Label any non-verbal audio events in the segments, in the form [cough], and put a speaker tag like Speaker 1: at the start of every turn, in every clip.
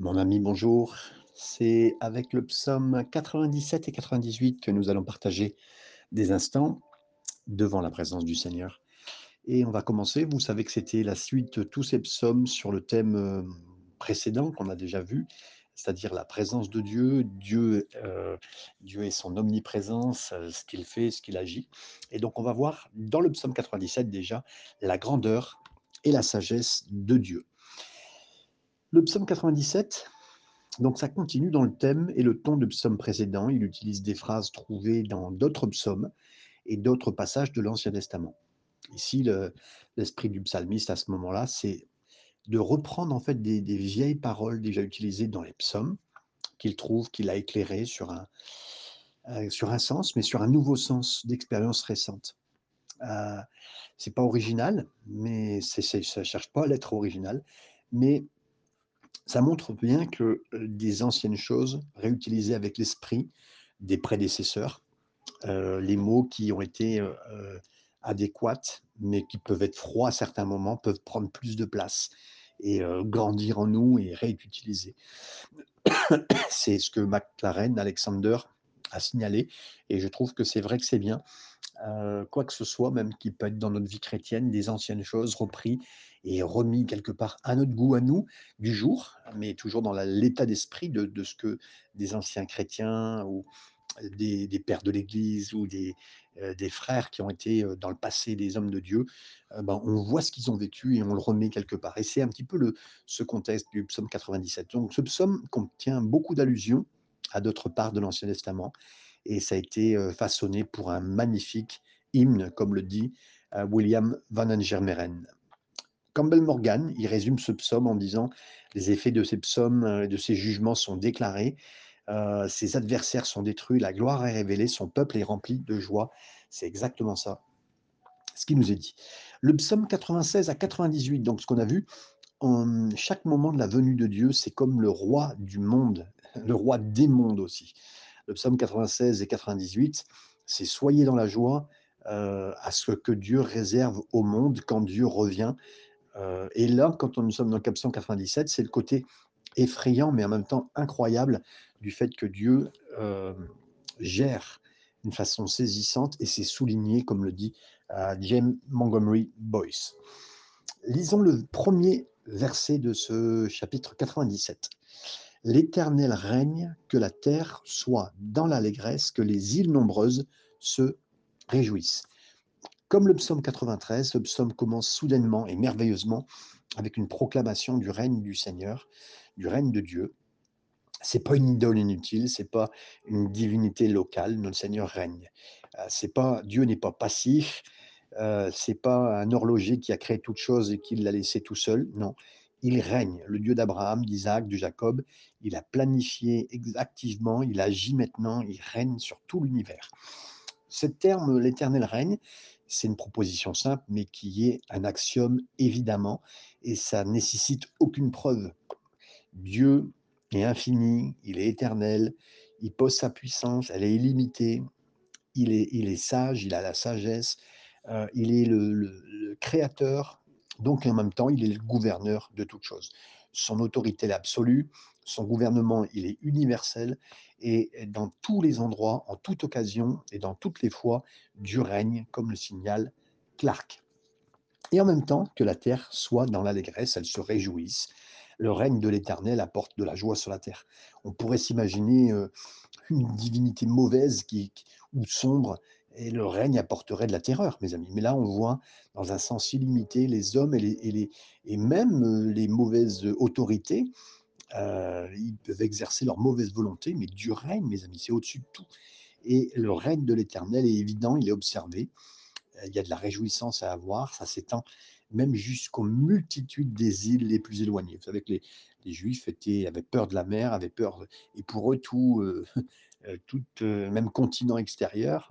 Speaker 1: Mon ami, bonjour. C'est avec le psaume 97 et 98 que nous allons partager des instants devant la présence du Seigneur. Et on va commencer. Vous savez que c'était la suite de tous ces psaumes sur le thème euh, précédent qu'on a déjà vu, c'est-à-dire la présence de Dieu, Dieu, euh, Dieu et son omniprésence, euh, ce qu'il fait, ce qu'il agit. Et donc on va voir dans le psaume 97 déjà la grandeur et la sagesse de Dieu. Le psaume 97, donc ça continue dans le thème et le ton du psaume précédent. Il utilise des phrases trouvées dans d'autres psaumes et d'autres passages de l'Ancien Testament. Ici, l'esprit du psalmiste à ce moment-là, c'est de reprendre en fait des, vieilles paroles déjà utilisées dans les psaumes, qu'il trouve, qu'il a éclairées sur un, euh, sur un sens, mais sur un nouveau sens d'expérience récente. Euh, c'est pas original, mais ça ne cherche pas à l'être original, mais ça montre bien que des anciennes choses réutilisées avec l'esprit des prédécesseurs, les mots qui ont été adéquats, mais qui peuvent être froids à certains moments, peuvent prendre plus de place et grandir en nous et réutiliser. [coughs] c'est ce que McLaren, Alexander, a signalé, et je trouve que c'est vrai que c'est bien. quoi que ce soit, même qui peut être dans notre vie chrétienne, des anciennes choses reprises et remis quelque part à notre goût à nous du jour, mais toujours dans l'état d'esprit de, ce que des anciens chrétiens ou des, pères de l'Église ou des, euh, frères qui ont été euh, dans le passé des hommes de Dieu, euh, ben, on voit ce qu'ils ont vécu et on le remet quelque part. Et c'est un petit peu le, ce contexte du psaume 97. Donc ce psaume contient beaucoup d'allusions à d'autres parts de l'Ancien Testament et ça a été façonné pour un magnifique hymne, comme le dit William Van Angermeren. Campbell Morgan, il résume ce psaume en disant Les effets de ces psaumes et euh, de ces jugements sont déclarés, euh, ses adversaires sont détruits, la gloire est révélée, son peuple est rempli de joie. C'est exactement ça, ce qui nous est dit. Le psaume 96 à 98, donc ce qu'on a vu, en chaque moment de la venue de Dieu, c'est comme le roi du monde, [laughs] le roi des mondes aussi. Le psaume 96 et 98, c'est soyez dans la joie euh, à ce que Dieu réserve au monde quand Dieu revient euh, et là, quand nous sommes dans le cap 197, c'est le côté effrayant, mais en même temps incroyable du fait que Dieu euh, gère d'une façon saisissante, et c'est souligné, comme le dit euh, James Montgomery Boyce. Lisons le premier verset de ce chapitre 97. L'Éternel règne, que la terre soit dans l'allégresse, que les îles nombreuses se réjouissent. Comme le psaume 93, le psaume commence soudainement et merveilleusement avec une proclamation du règne du Seigneur, du règne de Dieu. C'est pas une idole inutile, c'est pas une divinité locale. Notre Seigneur règne. Euh, c'est pas Dieu n'est pas passif. Euh, c'est pas un horloger qui a créé toute chose et qui l'a laissé tout seul. Non, il règne. Le Dieu d'Abraham, d'Isaac, de Jacob, il a planifié activement, il agit maintenant, il règne sur tout l'univers. Ce terme, l'éternel règne, c'est une proposition simple, mais qui est un axiome évidemment, et ça nécessite aucune preuve. Dieu est infini, il est éternel, il pose sa puissance, elle est illimitée, il est, sage, il a la sagesse, euh, il est le, le, créateur, donc en même temps, il est le gouverneur de toute chose. Son autorité est absolue, son gouvernement, il est universel, et dans tous les endroits, en toute occasion et dans toutes les fois, Dieu règne, comme le signale Clark. Et en même temps que la terre soit dans l'allégresse, elle se réjouisse. Le règne de l'Éternel apporte de la joie sur la terre. On pourrait s'imaginer euh, une divinité mauvaise qui, ou sombre, et le règne apporterait de la terreur, mes amis. Mais là, on voit dans un sens illimité les hommes et, les, et, les, et même euh, les mauvaises autorités euh, ils peuvent exercer leur mauvaise volonté, mais Dieu règne, mes amis, c'est au-dessus de tout. Et le règne de l'Éternel est évident, il est observé. Euh, il y a de la réjouissance à avoir, ça s'étend même jusqu'aux multitudes des îles les plus éloignées. Vous savez que les, Juifs avaient peur de la mer, avaient peur, et pour eux, tout, euh, [laughs] même continent extérieur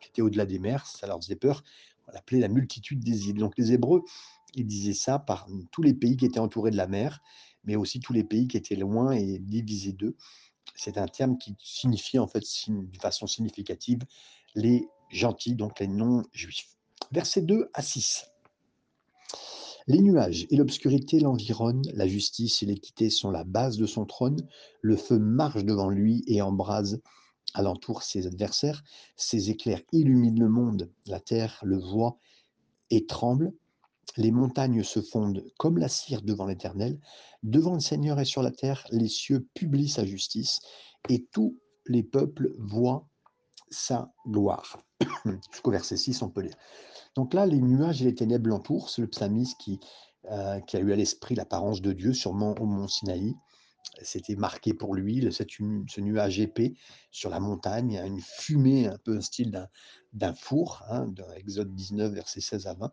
Speaker 1: qui était au-delà des mers, ça leur faisait peur. On l'appelait la multitude des îles. Donc les Hébreux, ils disaient ça par tous les pays qui étaient entourés de la mer mais aussi tous les pays qui étaient loin et divisés d'eux. C'est un terme qui signifie en fait de façon significative les gentils, donc les non-juifs. Versets 2 à 6. Les nuages et l'obscurité l'environnent, la justice et l'équité sont la base de son trône, le feu marche devant lui et embrase alentour ses adversaires, ses éclairs illuminent le monde, la terre le voit et tremble, les montagnes se fondent comme la cire devant l'Éternel, devant le Seigneur et sur la terre, les cieux publient sa justice, et tous les peuples voient sa gloire. [coughs] Jusqu'au verset 6, on peut lire. Donc là, les nuages et les ténèbres l'entourent. C'est le psalmiste qui, euh, qui a eu à l'esprit l'apparence de Dieu, sûrement au mont Sinaï. C'était marqué pour lui, ce nuage épais sur la montagne, une fumée un peu style d'un four, hein, dans Exode 19, verset 16 à 20.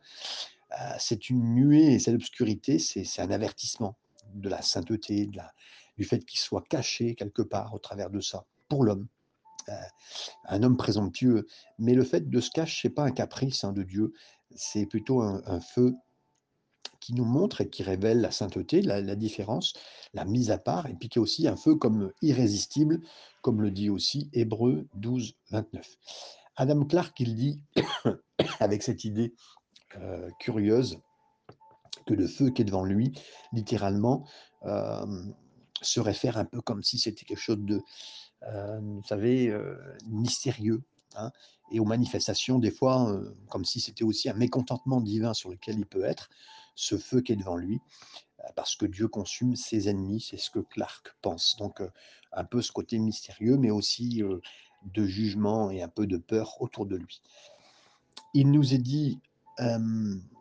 Speaker 1: Euh, c'est une nuée et cette obscurité, c'est un avertissement de la sainteté, la, du fait qu'il soit caché quelque part au travers de ça, pour l'homme. Euh, un homme présomptueux. Mais le fait de se cacher, n'est pas un caprice hein, de Dieu, c'est plutôt un, feu qui nous montre et qui révèle la sainteté, la, différence, la mise à part, et puis qui est aussi un feu comme irrésistible, comme le dit aussi Hébreu 12, 29. Adam Clark, il dit, [coughs] avec cette idée euh, curieuse, que le feu qui est devant lui, littéralement, euh, se réfère un peu comme si c'était quelque chose de, euh, vous savez, mystérieux. Hein, et aux manifestations, des fois, comme si c'était aussi un mécontentement divin sur lequel il peut être, ce feu qui est devant lui, parce que Dieu consume ses ennemis, c'est ce que Clark pense. Donc, un peu ce côté mystérieux, mais aussi de jugement et un peu de peur autour de lui. Il nous est dit,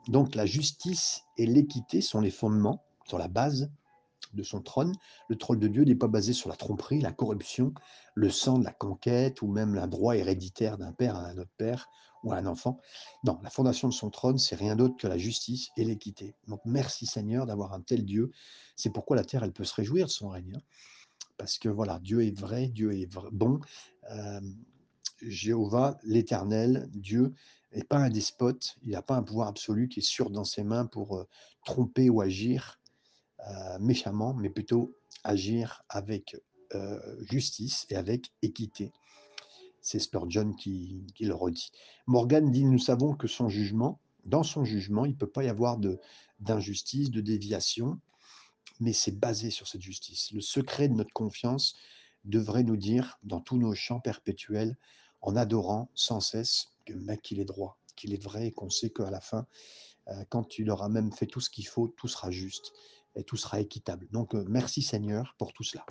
Speaker 1: donc la justice et l'équité sont les fondements, sont la base de son trône. Le trône de Dieu n'est pas basé sur la tromperie, la corruption, le sang de la conquête ou même un droit héréditaire d'un père à un autre père ou à un enfant. Non, la fondation de son trône, c'est rien d'autre que la justice et l'équité. Donc merci Seigneur d'avoir un tel Dieu. C'est pourquoi la terre, elle peut se réjouir de son règne. Hein. Parce que voilà, Dieu est vrai, Dieu est bon. Jéhovah, l'Éternel, Dieu, n'est pas un despote, il n'a pas un pouvoir absolu qui est sûr dans ses mains pour tromper ou agir. Méchamment, mais plutôt agir avec justice et avec équité. C'est Spurgeon qui, qui, le redit. Morgan dit, nous savons que son jugement, dans son jugement, il ne peut pas y avoir d'injustice, de, déviation, mais c'est basé sur cette justice. Le secret de notre confiance devrait nous dire, dans tous nos champs perpétuels, en adorant sans cesse qu'il est droit, qu'il est vrai, et qu'on sait qu'à la fin, euh, quand il aura même fait tout ce qu'il faut, tout sera juste et tout sera équitable. Donc euh, merci Seigneur pour tout cela.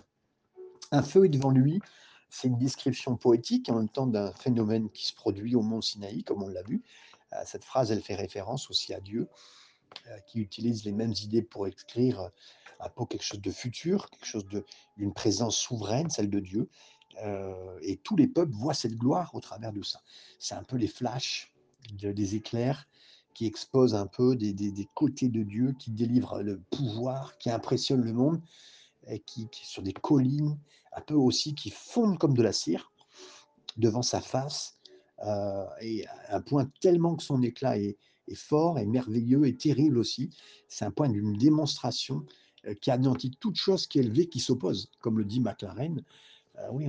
Speaker 1: Un feu est devant lui, c'est une description poétique en même temps d'un phénomène qui se produit au mont Sinaï, comme on l'a vu. Euh, cette phrase, elle fait référence aussi à Dieu, qui utilise les mêmes idées pour écrire un peu quelque chose de futur, quelque chose d'une présence souveraine, celle de Dieu. Et tous les peuples voient cette gloire au travers de ça. C'est un peu les flashs, des éclairs qui expose un peu des, côtés de Dieu, qui délivre le pouvoir, qui impressionne le monde, et qui, sur des collines, un peu aussi qui fondent comme de la cire devant sa face, euh, et un point tellement que son éclat est, fort et merveilleux et terrible aussi. C'est un point d'une démonstration euh, qui anéantit toute chose qui est élevée, qui s'oppose, comme le dit McLaren. Euh, oui,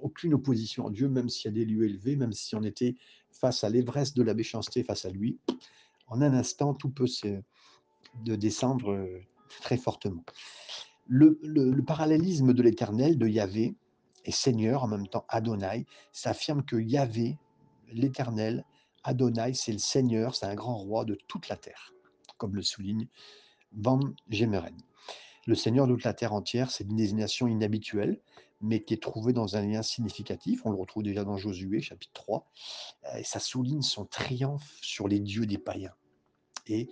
Speaker 1: aucune opposition à Dieu, même s'il y a des lieux élevés, même si on était face à l'Everest de la méchanceté face à lui, en un instant, tout peut se, de descendre euh, très fortement. Le, parallélisme de l'éternel, de Yahvé, et Seigneur en même temps Adonai, s'affirme que Yahvé, l'éternel, Adonai, c'est le Seigneur, c'est un grand roi de toute la terre, comme le souligne Van Gemeren. Le Seigneur de toute la terre entière, c'est une désignation inhabituelle, mais qui est trouvée dans un lien significatif. On le retrouve déjà dans Josué, chapitre 3. Et ça souligne son triomphe sur les dieux des païens. Et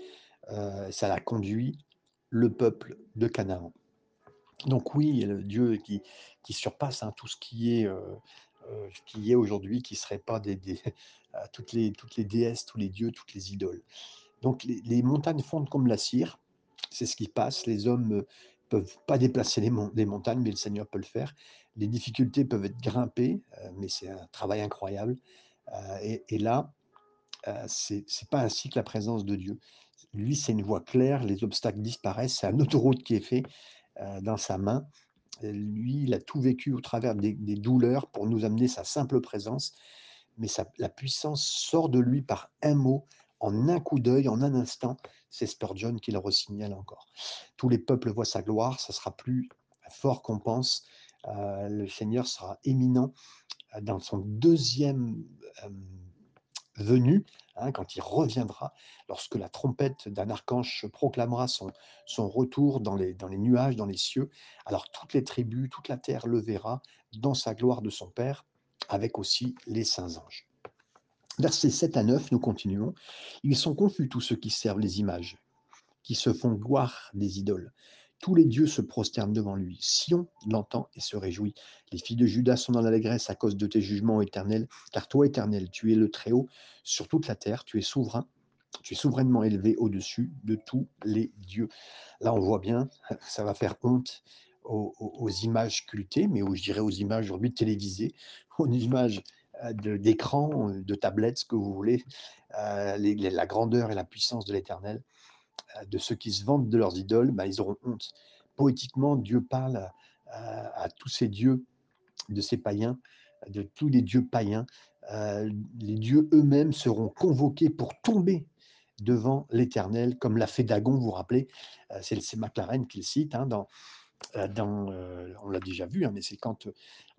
Speaker 1: euh, ça a conduit le peuple de Canaan. Donc oui, le Dieu qui, qui surpasse hein, tout ce qui est, euh, euh, qui est aujourd'hui, qui ne serait pas [laughs] toutes, les, toutes les déesses, tous les dieux, toutes les idoles. Donc les, les montagnes fondent comme la cire, c'est ce qui passe. Les hommes peuvent pas déplacer les, montagnes, mais le Seigneur peut le faire. Les difficultés peuvent être grimpées, euh, mais c'est un travail incroyable. Euh, et, là, euh, c'est pas ainsi que la présence de Dieu. Lui, c'est une voie claire, les obstacles disparaissent, c'est un autoroute qui est fait dans sa main. Lui, il a tout vécu au travers des, douleurs pour nous amener sa simple présence, mais la puissance sort de lui par un mot, en un coup d'œil, en un instant, c'est Spurgeon qui le resignale encore. Tous les peuples voient sa gloire, ça sera plus fort qu'on pense. Euh, le Seigneur sera éminent euh, dans son deuxième euh, venue, hein, quand il reviendra, lorsque la trompette d'un archange proclamera son, retour dans les nuages, dans les cieux. Alors toutes les tribus, toute la terre le verra dans sa gloire de son Père, avec aussi les saints anges. Versets 7 à 9, nous continuons. Ils sont confus tous ceux qui servent les images, qui se font gloire des idoles. Tous les dieux se prosternent devant lui. Sion l'entend et se réjouit. Les filles de Judas sont dans l'allégresse à cause de tes jugements éternels, car toi, éternel, tu es le Très-Haut sur toute la terre, tu es souverain, tu es souverainement élevé au-dessus de tous les dieux. Là, on voit bien, ça va faire honte aux, images cultées, mais je dirais aux images aujourd'hui télévisées, aux images d'écran, de, tablettes, ce que vous voulez, euh, la grandeur et la puissance de l'Éternel, euh, de ceux qui se vantent de leurs idoles, bah, ils auront honte. Poétiquement, Dieu parle à, tous ces dieux, de ces païens, de tous les dieux païens. les dieux eux-mêmes seront convoqués pour tomber devant l'Éternel, comme l'a fait Dagon, vous vous rappelez, c'est McLaren qui le cite hein, dans, dans, on l'a déjà vu, hein, mais c'est quand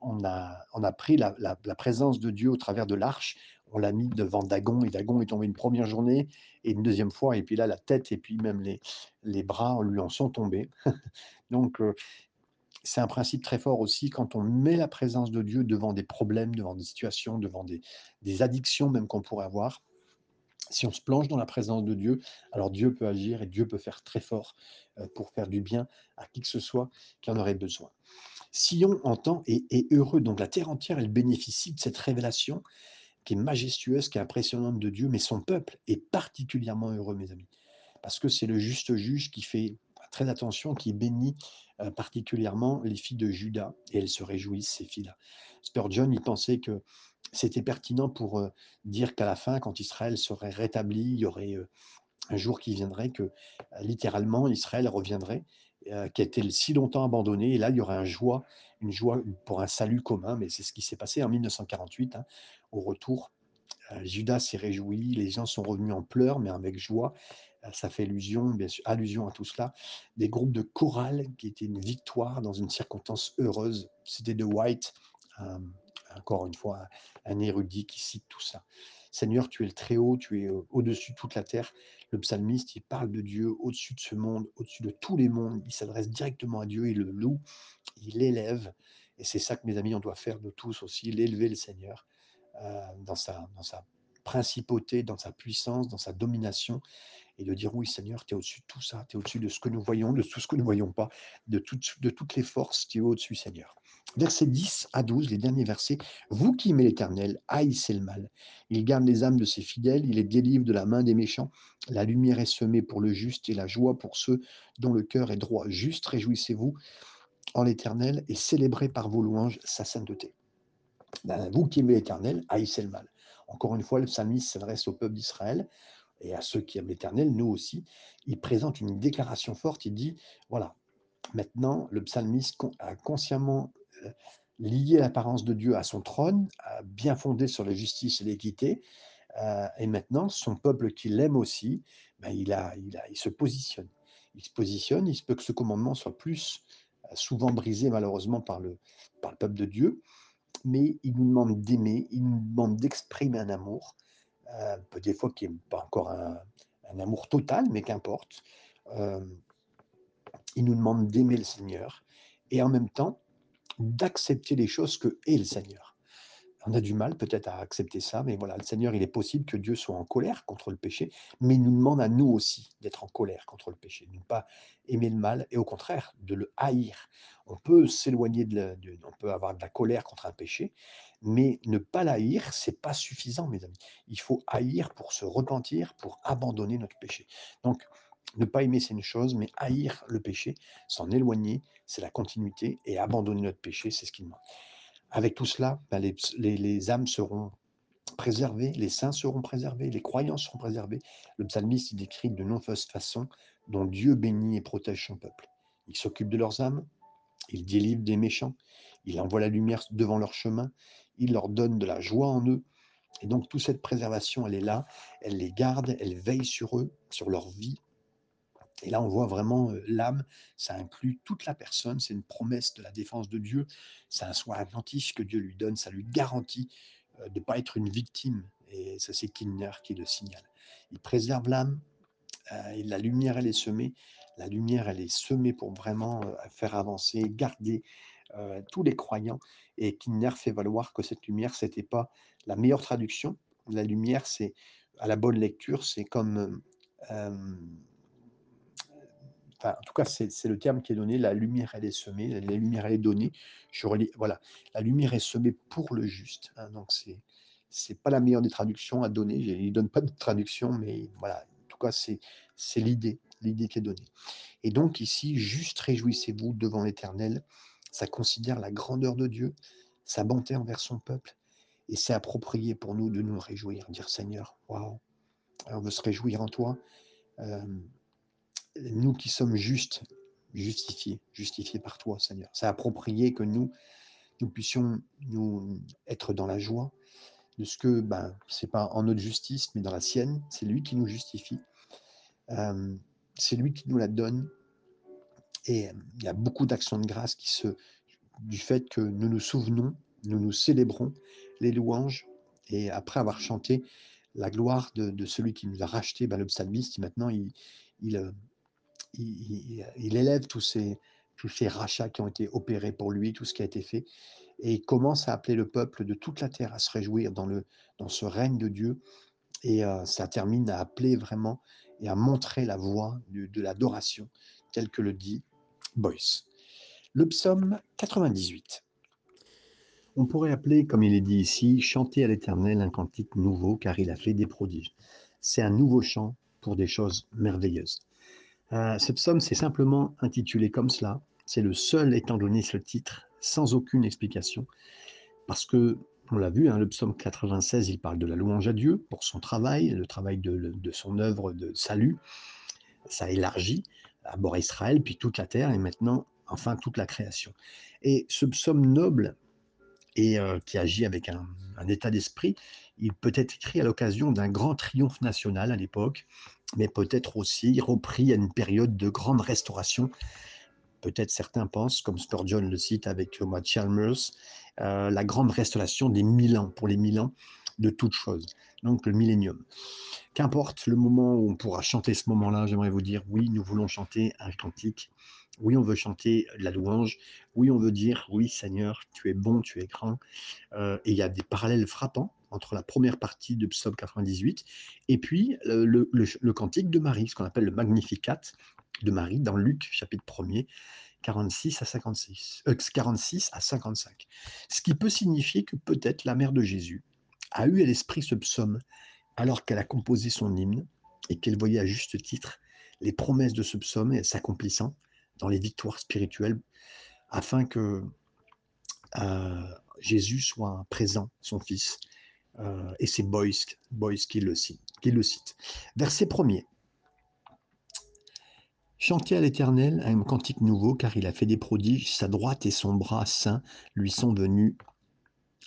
Speaker 1: on a, on a pris la, présence de Dieu au travers de l'arche, on l'a mis devant Dagon, et Dagon est tombé une première journée, et une deuxième fois, et puis là, la tête, et puis même les, bras lui en sont tombés. [laughs] Donc, c'est un principe très fort aussi quand on met la présence de Dieu devant des problèmes, devant des situations, devant des addictions même qu'on pourrait avoir. Si on se plonge dans la présence de Dieu, alors Dieu peut agir et Dieu peut faire très fort pour faire du bien à qui que ce soit qui en aurait besoin. Sion entend et est heureux. Donc la terre entière, elle bénéficie de cette révélation qui est majestueuse, qui est impressionnante de Dieu, mais son peuple est particulièrement heureux, mes amis, parce que c'est le juste juge qui fait très attention, qui bénit particulièrement les filles de Judas, et elles se réjouissent, ces filles-là. Spurgeon, il pensait que c'était pertinent pour dire qu'à la fin, quand Israël serait rétabli, il y aurait un jour qui viendrait que littéralement Israël reviendrait, qui a été si longtemps abandonné, et là il y aurait un joie, une joie pour un salut commun, mais c'est ce qui s'est passé en 1948, hein, au retour. Judas s'est réjoui, les gens sont revenus en pleurs, mais avec joie. Ça fait allusion, à tout cela. Des groupes de chorales qui étaient une victoire dans une circonstance heureuse. C'était de White, encore une fois, un érudit qui cite tout ça. Seigneur, tu es le Très-Haut, tu es au-dessus de toute la terre. Le psalmiste, il parle de Dieu au-dessus de ce monde, au-dessus de tous les mondes. Il s'adresse directement à Dieu, il le loue, il l'élève. Et c'est ça que, mes amis, on doit faire de tous aussi, l'élever le Seigneur dans, sa, dans sa principauté, dans sa puissance, dans sa domination, et de dire oui Seigneur, tu es au-dessus de tout ça, tu es au-dessus de ce que nous voyons, de tout ce que nous ne voyons pas, de, de toutes les forces, tu es au-dessus Seigneur. Versets 10 à 12, les derniers versets. Vous qui aimez l'Éternel, haïssez le mal. Il garde les âmes de ses fidèles, il les délivre de la main des méchants. La lumière est semée pour le juste et la joie pour ceux dont le cœur est droit. Juste réjouissez-vous en l'Éternel et célébrez par vos louanges sa sainteté. Ben, vous qui aimez l'Éternel, haïssez le mal. Encore une fois, le psalmiste s'adresse au peuple d'Israël et à ceux qui aiment l'Éternel, nous aussi. Il présente une déclaration forte, il dit, voilà, maintenant le psalmiste a consciemment lié l'apparence de Dieu à son trône, bien fondé sur la justice et l'équité, euh, et maintenant son peuple qui l'aime aussi, ben, il, a, il, se positionne. Il se positionne, il se peut que ce commandement soit plus euh, souvent brisé malheureusement par le, par le peuple de Dieu, mais il nous demande d'aimer, il nous demande d'exprimer un amour, euh, des fois qui n'est pas encore un, amour total, mais qu'importe. Euh, il nous demande d'aimer le Seigneur et en même temps d'accepter les choses que est le Seigneur on a du mal peut-être à accepter ça, mais voilà, le Seigneur, il est possible que Dieu soit en colère contre le péché, mais il nous demande à nous aussi d'être en colère contre le péché, de ne pas aimer le mal et au contraire de le haïr. On peut s'éloigner de, on peut avoir de la colère contre un péché, mais ne pas l'haïr, c'est pas suffisant, mes amis. Il faut haïr pour se repentir, pour abandonner notre péché. Donc, ne pas aimer, c'est une chose, mais haïr le péché, s'en éloigner, c'est la continuité, et abandonner notre péché, c'est ce qu'il demande. Avec tout cela, ben, les, âmes seront préservées, les saints seront préservés, les croyants seront préservés. Le psalmiste décrit de nombreuses façons dont Dieu bénit et protège son peuple. Il s'occupe de leurs âmes, il délivre des méchants, il envoie la lumière devant leur chemin, il leur donne de la joie en eux. Et donc toute cette préservation, elle est là, elle les garde, elle veille sur eux, sur leur vie, Et là, on voit vraiment l'âme, ça inclut toute la personne, c'est une promesse de la défense de Dieu, c'est un soin attentif que Dieu lui donne, ça lui garantit de ne pas être une victime. Et ça, c'est Kinner qui le signale. Il préserve l'âme, la lumière, elle est semée. La lumière, elle est semée pour vraiment faire avancer, garder tous les croyants. Et Kinner fait valoir que cette lumière, c'était pas la meilleure traduction. La lumière, c'est à la bonne lecture, c'est comme en tout cas, c'est le terme qui est donné, la lumière, elle est semée, la lumière, elle est donnée. Je relis, voilà, la lumière est semée pour le juste. hein, donc, pas la meilleure des traductions à donner. Il ne donne pas de traduction, mais voilà, en tout cas, c'est c'est l'idée, l'idée qui est donnée. Et donc, ici, juste réjouissez-vous devant l'Éternel. Ça considère la grandeur de Dieu, sa bonté envers son peuple. Et c'est approprié pour nous de nous réjouir, dire Seigneur, waouh, on veut se réjouir en toi. Euh, nous qui sommes justes, justifiés, justifiés par toi, Seigneur. C'est approprié que nous, puissions nous être dans la joie de ce que, ben, c'est pas en notre justice, mais dans la sienne. C'est lui qui nous justifie. Euh, c'est lui qui nous la donne. Et euh, il y a beaucoup d'actions de grâce qui se, du fait que nous nous souvenons, nous nous célébrons les louanges. Et après avoir chanté la gloire de, celui qui nous a racheté, ben, le psalmiste, maintenant, il, il, euh, il, élève tous ces, tous ces rachats qui ont été opérés pour lui, tout ce qui a été fait, et il commence à appeler le peuple de toute la terre à se réjouir dans, le, dans ce règne de Dieu. Et euh, ça termine à appeler vraiment et à montrer la voie de, de l'adoration, tel que le dit Boyce. Le psaume 98. On pourrait appeler, comme il est dit ici, chanter à l'Éternel un cantique nouveau, car il a fait des prodiges. C'est un nouveau chant pour des choses merveilleuses. Euh, ce psaume, c'est simplement intitulé comme cela. C'est le seul étant donné ce titre, sans aucune explication, parce que, on l'a vu, hein, le psaume 96, il parle de la louange à Dieu pour son travail, le travail de, son œuvre de salut. Ça élargit d'abord Israël, puis toute la terre, et maintenant, enfin, toute la création. Et ce psaume noble, et euh, qui agit avec un, un état d'esprit, il peut être écrit à l'occasion d'un grand triomphe national à l'époque, mais peut-être aussi repris à une période de grande restauration. Peut-être certains pensent, comme Spurgeon le cite avec Thomas Chalmers, euh, la grande restauration des mille ans, pour les mille ans de toutes choses, donc le millénium. Qu'importe le moment où on pourra chanter ce moment-là, j'aimerais vous dire, oui, nous voulons chanter un cantique, oui, on veut chanter la louange, oui, on veut dire, oui, Seigneur, tu es bon, tu es grand. Euh, et il y a des parallèles frappants entre la première partie de Psaume 98 et puis le, le, cantique de Marie, ce qu'on appelle le Magnificat de Marie dans Luc chapitre 1er, 46 à 56, euh, 46 à 55. Ce qui peut signifier que peut-être la mère de Jésus a eu à l'esprit ce psaume alors qu'elle a composé son hymne et qu'elle voyait à juste titre les promesses de ce psaume s'accomplissant dans les victoires spirituelles afin que euh, Jésus soit présent, son fils, euh, et c'est Boyce, qui, le cite, le. Verset premier. Chantez à l'Éternel un cantique nouveau, car il a fait des prodiges, sa droite et son bras saint lui sont venus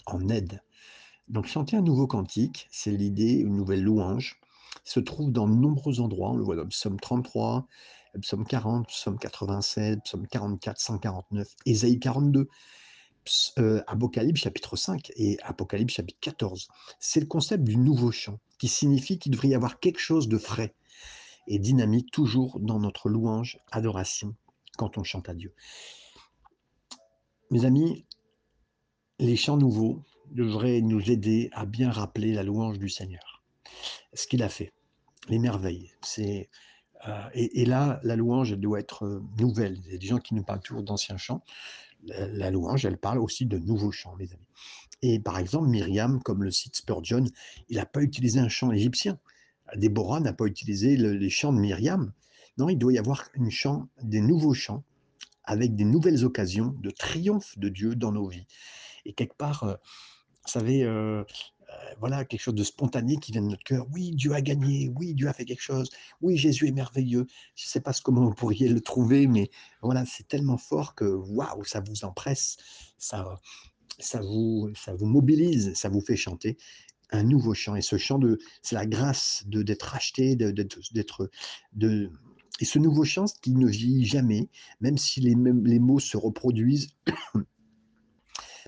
Speaker 1: en aide. Donc chanter un nouveau cantique, c'est l'idée, une nouvelle louange, se trouve dans de nombreux endroits, on le voit dans le psaume 33, le psaume 40, psaume 87, psaume 44, 149, Ésaïe 42, euh, Apocalypse chapitre 5 et Apocalypse chapitre 14. C'est le concept du nouveau chant, qui signifie qu'il devrait y avoir quelque chose de frais et dynamique toujours dans notre louange, adoration, quand on chante à Dieu. Mes amis, les chants nouveaux devraient nous aider à bien rappeler la louange du Seigneur, ce qu'il a fait, les merveilles. C'est euh, et, et, là, la louange doit être euh, nouvelle. Il y a des gens qui nous parlent toujours d'anciens chants la louange, elle parle aussi de nouveaux chants, mes amis. Et par exemple, Myriam, comme le cite Spurgeon, il n'a pas utilisé un chant égyptien. Déborah n'a pas utilisé le, les chants de Myriam. Non, il doit y avoir des nouveaux chants avec des nouvelles occasions de triomphe de Dieu dans nos vies. Et quelque part, euh, vous savez, euh, voilà, quelque chose de spontané qui vient de notre cœur. Oui, Dieu a gagné. Oui, Dieu a fait quelque chose. Oui, Jésus est merveilleux. Je ne sais pas comment vous pourriez le trouver, mais voilà, c'est tellement fort que waouh, ça vous empresse, ça, ça vous, ça vous mobilise, ça vous fait chanter un nouveau chant. Et ce chant de, c'est la grâce de d'être racheté, d'être, d'être, de, Et ce nouveau chant qui ne vieillit jamais, même si les, les mots se reproduisent,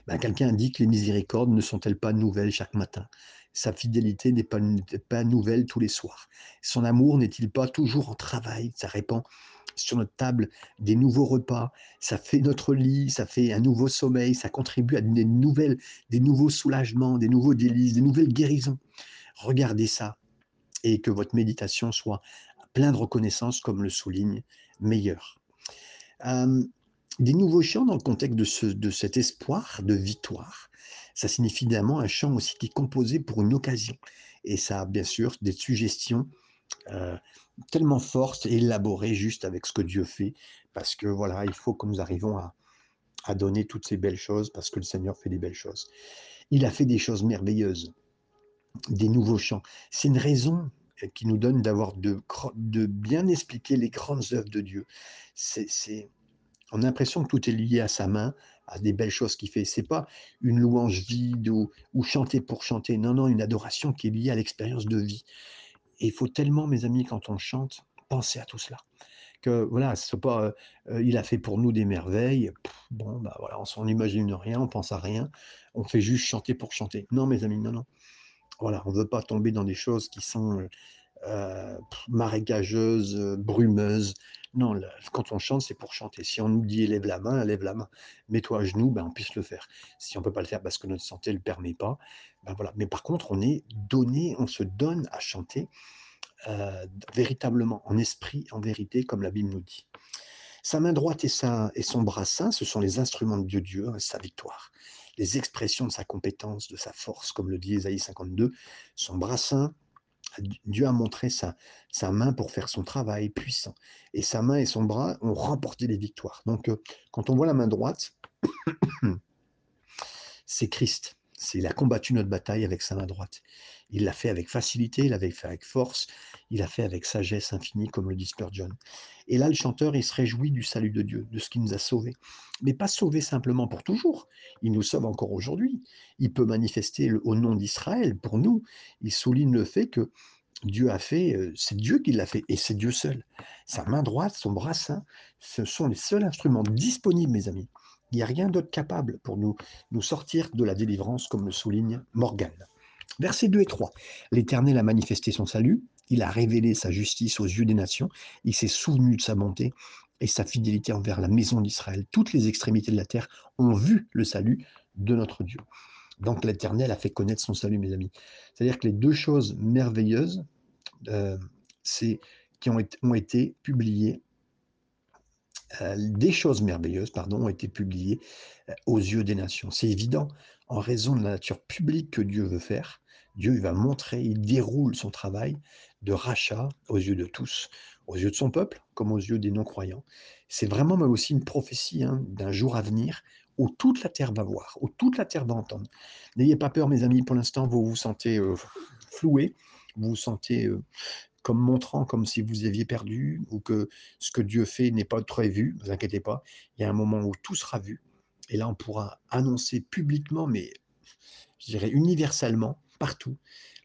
Speaker 1: ben, quelqu'un indique les miséricordes ne sont-elles pas nouvelles chaque matin? Sa fidélité n'est pas, pas nouvelle tous les soirs. Son amour n'est-il pas toujours en travail? Ça répand sur notre table des nouveaux repas, ça fait notre lit, ça fait un nouveau sommeil, ça contribue à des nouvelles, des nouveaux soulagements, des nouveaux délices, des nouvelles guérisons. Regardez ça et que votre méditation soit plein de reconnaissance, comme le souligne Meilleur. Des nouveaux chants dans le contexte de, ce, de cet espoir de victoire, ça signifie évidemment un chant aussi qui est composé pour une occasion. Et ça a bien sûr des suggestions euh, tellement fortes et élaborées juste avec ce que Dieu fait, parce que voilà, il faut que nous arrivons à, à donner toutes ces belles choses, parce que le Seigneur fait des belles choses. Il a fait des choses merveilleuses, des nouveaux chants. C'est une raison qui nous donne d'avoir de, de bien expliquer les grandes œuvres de Dieu. C'est, on a l'impression que tout est lié à sa main, à des belles choses qu'il fait. C'est pas une louange vide ou, chanter pour chanter. Non, non, une adoration qui est liée à l'expérience de vie. Et il faut tellement, mes amis, quand on chante, penser à tout cela. Que voilà, c'est pas, euh, euh, il a fait pour nous des merveilles. bon, bah voilà, on s'en imagine rien, on pense à rien, on fait juste chanter pour chanter. Non, mes amis, non, non. Voilà, on ne veut pas tomber dans des choses qui sont euh, marécageuses, brumeuses. Non, quand on chante, c'est pour chanter. Si on nous dit lève la main, lève la main. Mets-toi à genoux, ben, on puisse le faire. Si on ne peut pas le faire parce que notre santé ne le permet pas, ben voilà. Mais par contre, on est donné, on se donne à chanter euh, véritablement, en esprit, en vérité, comme la Bible nous dit. Sa main droite et, sa, et son bras saint, ce sont les instruments de Dieu, Dieu, sa victoire. Les expressions de sa compétence, de sa force, comme le dit Ésaïe 52. Son bras saint, Dieu a montré sa, sa main pour faire son travail puissant. Et sa main et son bras ont remporté les victoires. Donc, euh, quand on voit la main droite, [coughs] c'est Christ. Il a combattu notre bataille avec sa main droite. Il l'a fait avec facilité, il l'a fait avec force, il l'a fait avec sagesse infinie, comme le dit Spurgeon. Et là, le chanteur, il se réjouit du salut de Dieu, de ce qu'il nous a sauvés. Mais pas sauvés simplement pour toujours. Il nous sauve encore aujourd'hui. Il peut manifester au nom d'Israël pour nous. Il souligne le fait que Dieu a fait, euh, c'est Dieu qui l'a fait, et c'est Dieu seul. Sa main droite, son bras ce sont les seuls instruments disponibles, mes amis, il n'y a rien d'autre capable pour nous, nous sortir de la délivrance, comme le souligne Morgan. Versets 2 et 3. L'Éternel a manifesté son salut, il a révélé sa justice aux yeux des nations, il s'est souvenu de sa bonté et sa fidélité envers la maison d'Israël. Toutes les extrémités de la terre ont vu le salut de notre Dieu. Donc l'Éternel a fait connaître son salut, mes amis. C'est-à-dire que les deux choses merveilleuses euh, qui ont été, publiées des choses merveilleuses pardon, ont été publiées euh, aux yeux des nations. C'est évident, en raison de la nature publique que Dieu veut faire, Dieu il va montrer, il déroule son travail de rachat aux yeux de tous, aux yeux de son peuple comme aux yeux des non-croyants. C'est vraiment aussi une prophétie hein, d'un jour à venir où toute la terre va voir, où toute la terre va entendre. N'ayez pas peur, mes amis, pour l'instant, vous vous sentez euh, floué, vous vous sentez comme montrant comme si vous aviez perdu ou que ce que Dieu fait n'est pas très vu, ne vous inquiétez pas, il y a un moment où tout sera vu. Et là, on pourra annoncer publiquement, mais je dirais universellement, partout,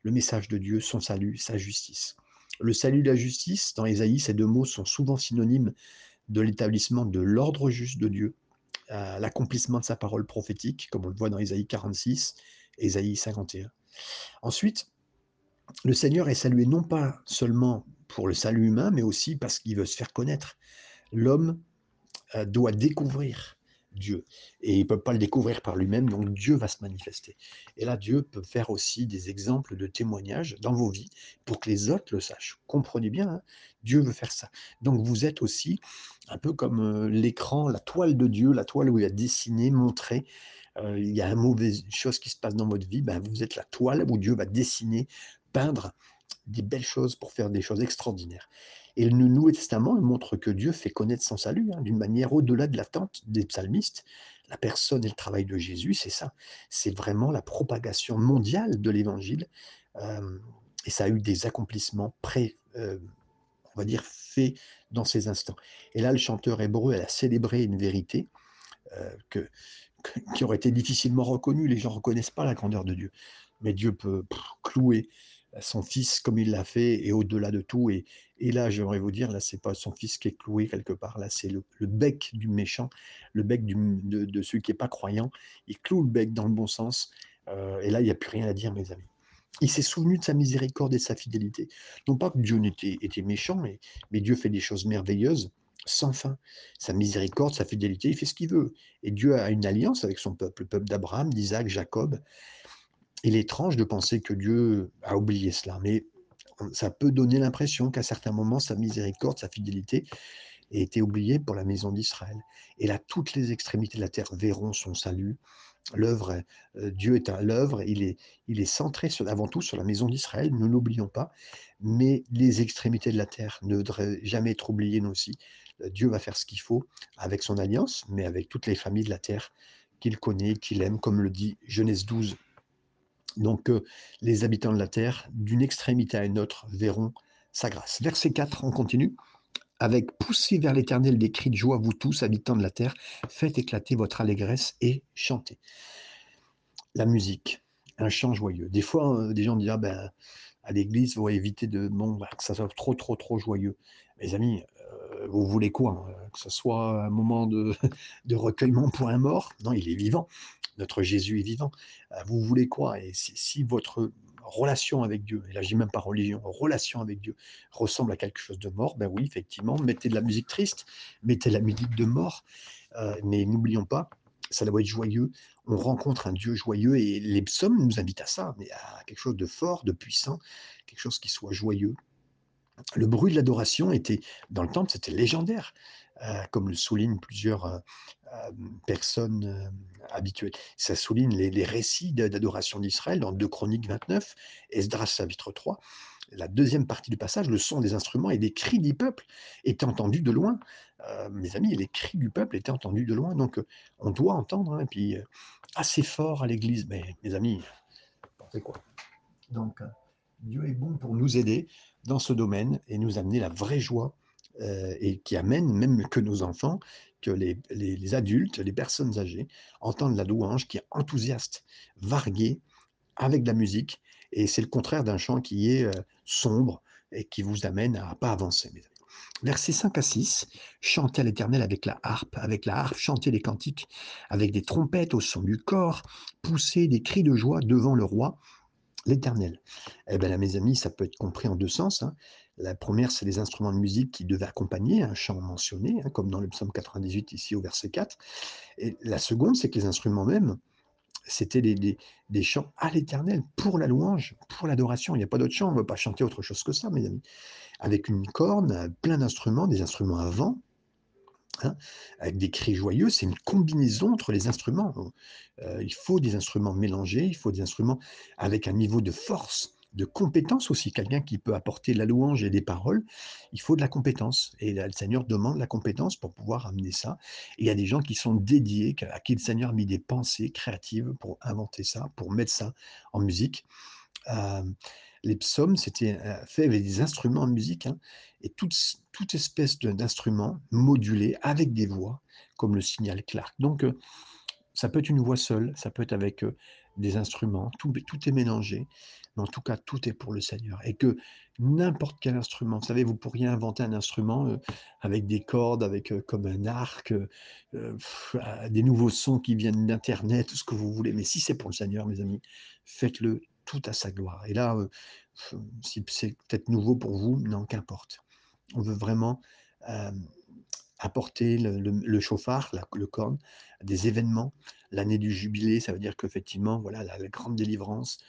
Speaker 1: le message de Dieu, son salut, sa justice. Le salut et la justice, dans Ésaïe, ces deux mots sont souvent synonymes de l'établissement de l'ordre juste de Dieu, l'accomplissement de sa parole prophétique, comme on le voit dans Ésaïe 46 et Ésaïe 51. Ensuite, le Seigneur est salué non pas seulement pour le salut humain, mais aussi parce qu'il veut se faire connaître. L'homme euh, doit découvrir Dieu. Et il ne peut pas le découvrir par lui-même, donc Dieu va se manifester. Et là, Dieu peut faire aussi des exemples de témoignages dans vos vies pour que les autres le sachent. Comprenez bien, hein, Dieu veut faire ça. Donc vous êtes aussi un peu comme euh, l'écran, la toile de Dieu, la toile où il a dessiné, montré. Euh, il y a une mauvaise chose qui se passe dans votre vie, ben, vous êtes la toile où Dieu va dessiner peindre des belles choses pour faire des choses extraordinaires. Et le Nouveau Testament montre que Dieu fait connaître son salut hein, d'une manière au-delà de l'attente des psalmistes. La personne et le travail de Jésus, c'est ça. C'est vraiment la propagation mondiale de l'Évangile. Euh, et ça a eu des accomplissements pré, euh, on va dire, faits dans ces instants. Et là, le chanteur hébreu, elle a célébré une vérité euh, qui aurait été difficilement reconnue. Les gens ne reconnaissent pas la grandeur de Dieu. Mais Dieu peut clouer son fils comme il l'a fait et au-delà de tout. Et, et là, j'aimerais vous dire, là, c'est pas son fils qui est cloué quelque part, là, c'est le, bec du méchant, le bec de, de celui qui n'est pas croyant. Il cloue le bec dans le bon sens. Euh, et là, il n'y a plus rien à dire, mes amis. Il s'est souvenu de sa miséricorde et de sa fidélité. Non pas que Dieu n'était était méchant, mais, mais Dieu fait des choses merveilleuses sans fin. Sa miséricorde, sa fidélité, il fait ce qu'il veut. Et Dieu a une alliance avec son peuple, le peuple d'Abraham, d'Isaac, Jacob. Il est étrange de penser que Dieu a oublié cela, mais ça peut donner l'impression qu'à certains moments, sa miséricorde, sa fidélité ait été oubliée pour la maison d'Israël. Et là, toutes les extrémités de la terre verront son salut. L'œuvre, euh, Dieu est à l'œuvre, il est, centré avant tout sur la maison d'Israël, ne l'oublions pas, mais les extrémités de la terre ne devraient jamais être oubliées nous aussi. Euh, Dieu va faire ce qu'il faut avec son alliance, mais avec toutes les familles de la terre qu'il connaît, qu'il aime, comme le dit Genèse 12, donc euh, les habitants de la terre, d'une extrémité à une autre, verront sa grâce. Verset 4, on continue. Avec poussez vers l'Éternel des cris de joie, vous tous, habitants de la terre, faites éclater votre allégresse et chantez. La musique, un chant joyeux. Des fois, euh, des gens disent, ah ben, à l'église, il faut éviter de, bon, que ça soit trop, trop, trop joyeux. Mes amis, vous voulez quoi hein Que ce soit un moment de, [laughs] recueillement pour un mort Non, il est vivant. Notre Jésus est vivant. Euh, vous voulez quoi? Et si, votre relation avec Dieu, et là je dis même pas religion, relation avec Dieu ressemble à quelque chose de mort, ben oui, effectivement, mettez de la musique triste, mettez de la musique de mort, euh, mais n'oublions pas, ça doit être joyeux. On rencontre un Dieu joyeux et les psaumes nous invitent à ça, mais à quelque chose de fort, de puissant, quelque chose qui soit joyeux. Le bruit de l'adoration était, dans le temple, c'était légendaire. Euh, comme le soulignent plusieurs euh, euh, personnes habituelles. Ça souligne les, récits d'adoration d'Israël dans 2 Chroniques 29, Esdras chapitre 3. La deuxième partie du passage, le son des instruments et des cris du peuple étaient entendus de loin. mes amis, les cris du peuple étaient entendus de loin. Donc, on doit entendre, hein, et puis assez fort à l'église. Mais mes amis, pensez quoi Dieu est bon pour nous aider dans ce domaine et nous amener la vraie joie euh, et qui amène même que nos enfants, que les, adultes, les personnes âgées entendent la louange qui est enthousiaste, variée, avec de la musique. Et c'est le contraire d'un chant qui est euh, sombre et qui vous amène à pas avancer. Versets 5 à 6, chantez à l'Éternel avec la harpe, avec la harpe, chantez les cantiques, avec des trompettes au son du corps, poussez des cris de joie devant le roi, l'Éternel. Eh bien là, mes amis, ça peut être compris en deux sens. Hein. La première, c'est les instruments de musique qui devaient accompagner un chant mentionné, hein, comme dans le psaume 98 ici au verset 4. Et la seconde, c'est que les instruments même, c'était des, chants à l'éternel, pour la louange, pour l'adoration. Il n'y a pas d'autre chant, on ne veut pas chanter autre chose que ça, mes amis. Avec une corne, plein d'instruments, des instruments à vent, hein, avec des cris joyeux, c'est une combinaison entre les instruments. Euh, il faut des instruments mélangés, il faut des instruments avec un niveau de force de compétence aussi. Quelqu'un qui peut apporter la louange et des paroles, il faut de la compétence. Et le Seigneur demande la compétence pour pouvoir amener ça. Il y a des gens qui sont dédiés, à qui le Seigneur a mis des pensées créatives pour inventer ça, pour mettre ça en musique. Euh, les psaumes, c'était euh, fait avec des instruments en musique, hein, et toute, toute espèce d'instruments modulés avec des voix, comme le signal Clark. Donc, euh, ça peut être une voix seule, ça peut être avec des instruments, tout, tout est mélangé, mais en tout cas, tout est pour le Seigneur. Et que n'importe quel instrument, vous savez, vous pourriez inventer un instrument euh, avec des cordes, avec euh, comme un arc, euh, des nouveaux sons qui viennent d'Internet, tout ce que vous voulez, mais si c'est pour le Seigneur, mes amis, faites-le tout à sa gloire. Et là, si c'est peut-être nouveau pour vous, non, qu'importe. On veut vraiment apporter le, chauffard, le corne, des événements. L'année du jubilé, ça veut dire qu'effectivement, voilà, la, grande délivrance,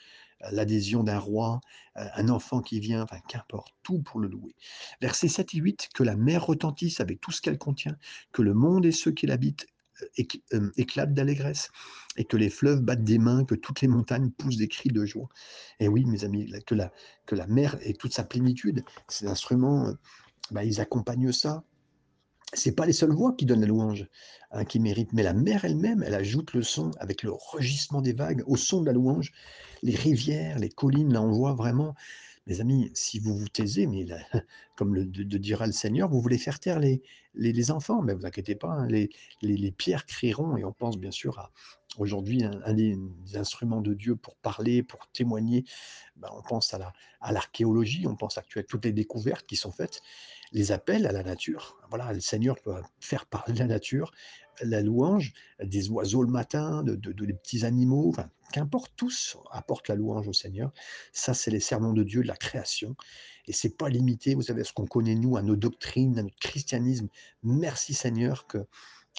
Speaker 1: euh, l'adhésion d'un roi, euh, un enfant qui vient, enfin, qu'importe, tout pour le louer. Versets 7 et 8, que la mer retentisse avec tout ce qu'elle contient, que le monde et ceux qui l'habitent euh, éclatent d'allégresse, et que les fleuves battent des mains, que toutes les montagnes poussent des cris de joie. Et oui, mes amis, que la, que la mer et toute sa plénitude, ces instruments, bah, ils accompagnent ça c'est pas les seules voix qui donnent la louange, hein, qui méritent, mais la mer elle-même, elle ajoute le son avec le rugissement des vagues au son de la louange. Les rivières, les collines, là on voit vraiment, mes amis, si vous vous taisez, mais [laughs] comme le, de, dira le Seigneur, vous voulez faire taire les, les, enfants, mais vous inquiétez pas, hein, les, les, pierres crieront, et on pense bien sûr Aujourd'hui, un, des, instruments de Dieu pour parler, pour témoigner, ben, on pense à l'archéologie, on pense à toutes les découvertes qui sont faites, les appels à la nature. Voilà, le Seigneur peut faire parler la nature, la louange, des oiseaux le matin, de, des petits animaux, qu'importe, tous apportent la louange au Seigneur. Ça, c'est les sermons de Dieu, de la création. Et c'est pas limité, vous savez, à ce qu'on connaît nous, à nos doctrines, à notre christianisme. Merci Seigneur que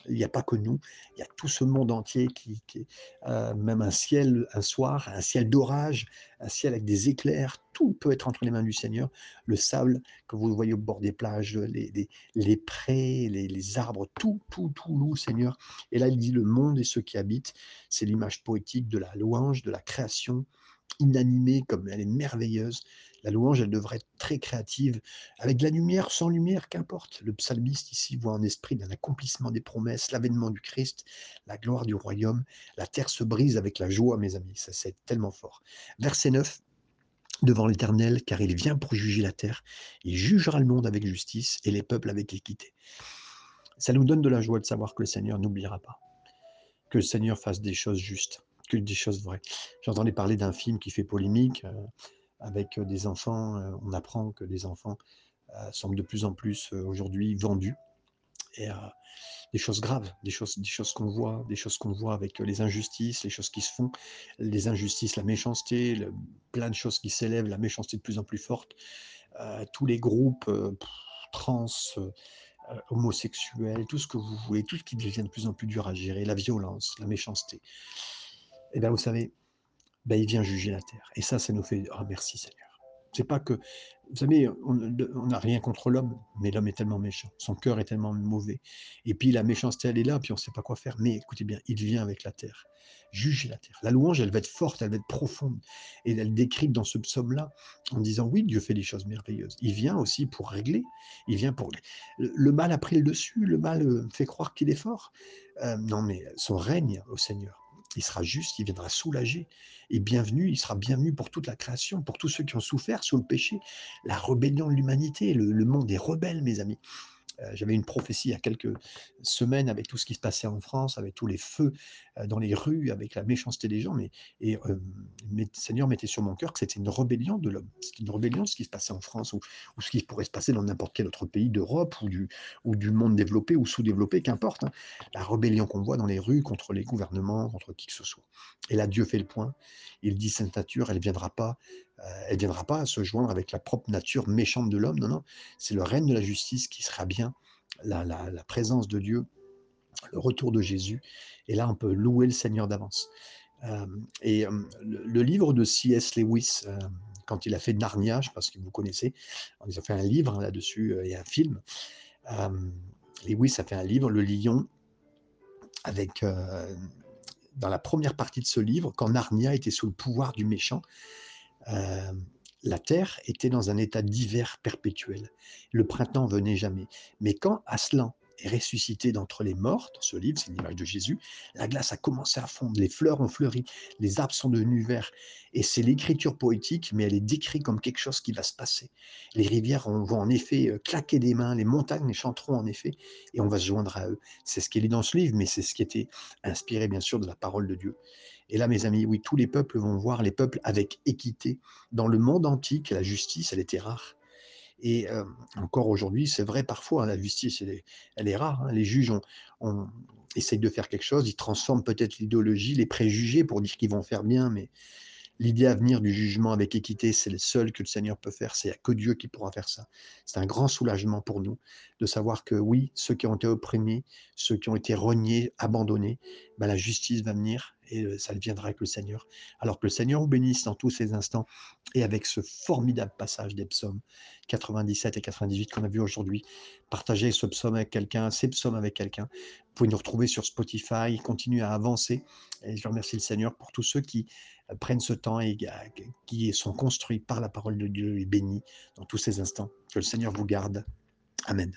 Speaker 1: il n'y a pas que nous, il y a tout ce monde entier qui, qui euh, même un ciel un soir, un ciel d'orage, un ciel avec des éclairs, tout peut être entre les mains du Seigneur. Le sable que vous voyez au bord des plages, les, prés, les, les, arbres, tout, tout, tout loue, Seigneur. Et là, il dit le monde et ceux qui habitent, c'est l'image poétique de la louange, de la création inanimée, comme elle est merveilleuse. La louange, elle devrait être très créative, avec de la lumière, sans lumière, qu'importe. Le psalmiste ici voit en esprit d'un accomplissement des promesses, l'avènement du Christ, la gloire du royaume. La terre se brise avec la joie, mes amis. Ça, c'est tellement fort. Verset 9 devant l'Éternel, car il vient pour juger la terre. Il jugera le monde avec justice et les peuples avec équité. Ça nous donne de la joie de savoir que le Seigneur n'oubliera pas, que le Seigneur fasse des choses justes, que des choses vraies. J'entendais parler d'un film qui fait polémique. Euh, avec des enfants, on apprend que les enfants sont de plus en plus aujourd'hui vendus. Et des choses graves, des choses, des choses qu'on voit, des choses qu'on voit avec les injustices, les choses qui se font, les injustices, la méchanceté, plein de choses qui s'élèvent, la méchanceté de plus en plus forte, tous les groupes trans, homosexuels, tout ce que vous voulez, tout ce qui devient de plus en plus dur à gérer, la violence, la méchanceté. Et eh bien, vous savez, ben, il vient juger la terre. Et ça, ça nous fait Ah, merci Seigneur. C'est pas que, vous savez, on n'a rien contre l'homme, mais l'homme est tellement méchant, son cœur est tellement mauvais. Et puis la méchanceté, elle est là, puis on ne sait pas quoi faire. Mais écoutez bien, il vient avec la terre, juger la terre. La louange, elle va être forte, elle va être profonde. Et elle décrit dans ce psaume-là, en disant Oui, Dieu fait des choses merveilleuses. Il vient aussi pour régler, il vient pour. Le mal a pris le dessus, le mal euh, fait croire qu'il est fort. Euh, non, mais son règne au Seigneur il sera juste, il viendra soulager. Et bienvenu, il sera bienvenu pour toute la création, pour tous ceux qui ont souffert sous le péché, la rébellion de l'humanité. le, monde est rebelle, mes amis. Euh, j'avais une prophétie il y a quelques semaines avec tout ce qui se passait en France, avec tous les feux euh, dans les rues, avec la méchanceté des gens. Mais, et euh, Seigneur mettait sur mon cœur que c'était une rébellion de l'homme. C'était une rébellion de ce qui se passait en France ou, ce qui pourrait se passer dans n'importe quel autre pays d'Europe ou du, monde développé ou sous-développé, qu'importe. Hein. La rébellion qu'on voit dans les rues contre les gouvernements, contre qui que ce soit. Et là, Dieu fait le point. Il dit, cette nature, elle ne viendra pas elle ne viendra pas se joindre avec la propre nature méchante de l'homme. Non, non, c'est le règne de la justice qui sera bien, la, présence de Dieu, le retour de Jésus. Et là, on peut louer le Seigneur d'avance. Euh, et euh, le, livre de C.S. Lewis, quand il a fait Narnia, je pense que vous connaissez, ils ont fait un livre là-dessus et un film. Lewis a fait un livre, Le Lion, avec dans la première partie de ce livre, quand Narnia était sous le pouvoir du méchant, la Terre était dans un état d'hiver perpétuel. Le printemps venait jamais. Mais quand Aslan est ressuscité d'entre les morts, dans ce livre, c'est l'image de Jésus, la glace a commencé à fondre, les fleurs ont fleuri, les arbres sont devenus verts. Et c'est l'écriture poétique, mais elle est décrite comme quelque chose qui va se passer. Les rivières vont en effet euh, claquer des mains, les montagnes chanteront en effet, et on va se joindre à eux. C'est ce qui est dans ce livre, mais c'est ce qui était inspiré bien sûr de la parole de Dieu. Et là, mes amis, oui, tous les peuples vont voir les peuples avec équité. Dans le monde antique, la justice, elle était rare. Et euh, encore aujourd'hui, c'est vrai parfois, hein, la justice, elle est, rare. Hein. Les juges ont, on, essayent de faire quelque chose, ils transforment peut-être l'idéologie, les préjugés pour dire qu'ils vont faire bien, mais l'idée à venir du jugement avec équité, c'est le seul que le Seigneur peut faire. C'est que Dieu qui pourra faire ça. C'est un grand soulagement pour nous de savoir que oui, ceux qui ont été opprimés, ceux qui ont été reniés, abandonnés, ben, la justice va venir et ça viendra avec le Seigneur. Alors que le Seigneur vous bénisse dans tous ces instants et avec ce formidable passage des psaumes 97 et 98 qu'on a vu aujourd'hui. Partagez ce psaume avec quelqu'un, ces psaumes avec quelqu'un. Vous pouvez nous retrouver sur Spotify, continuer à avancer. Et je remercie le Seigneur pour tous ceux qui prennent ce temps et qui sont construits par la parole de Dieu et bénis dans tous ces instants. Que le Seigneur vous garde. Amen.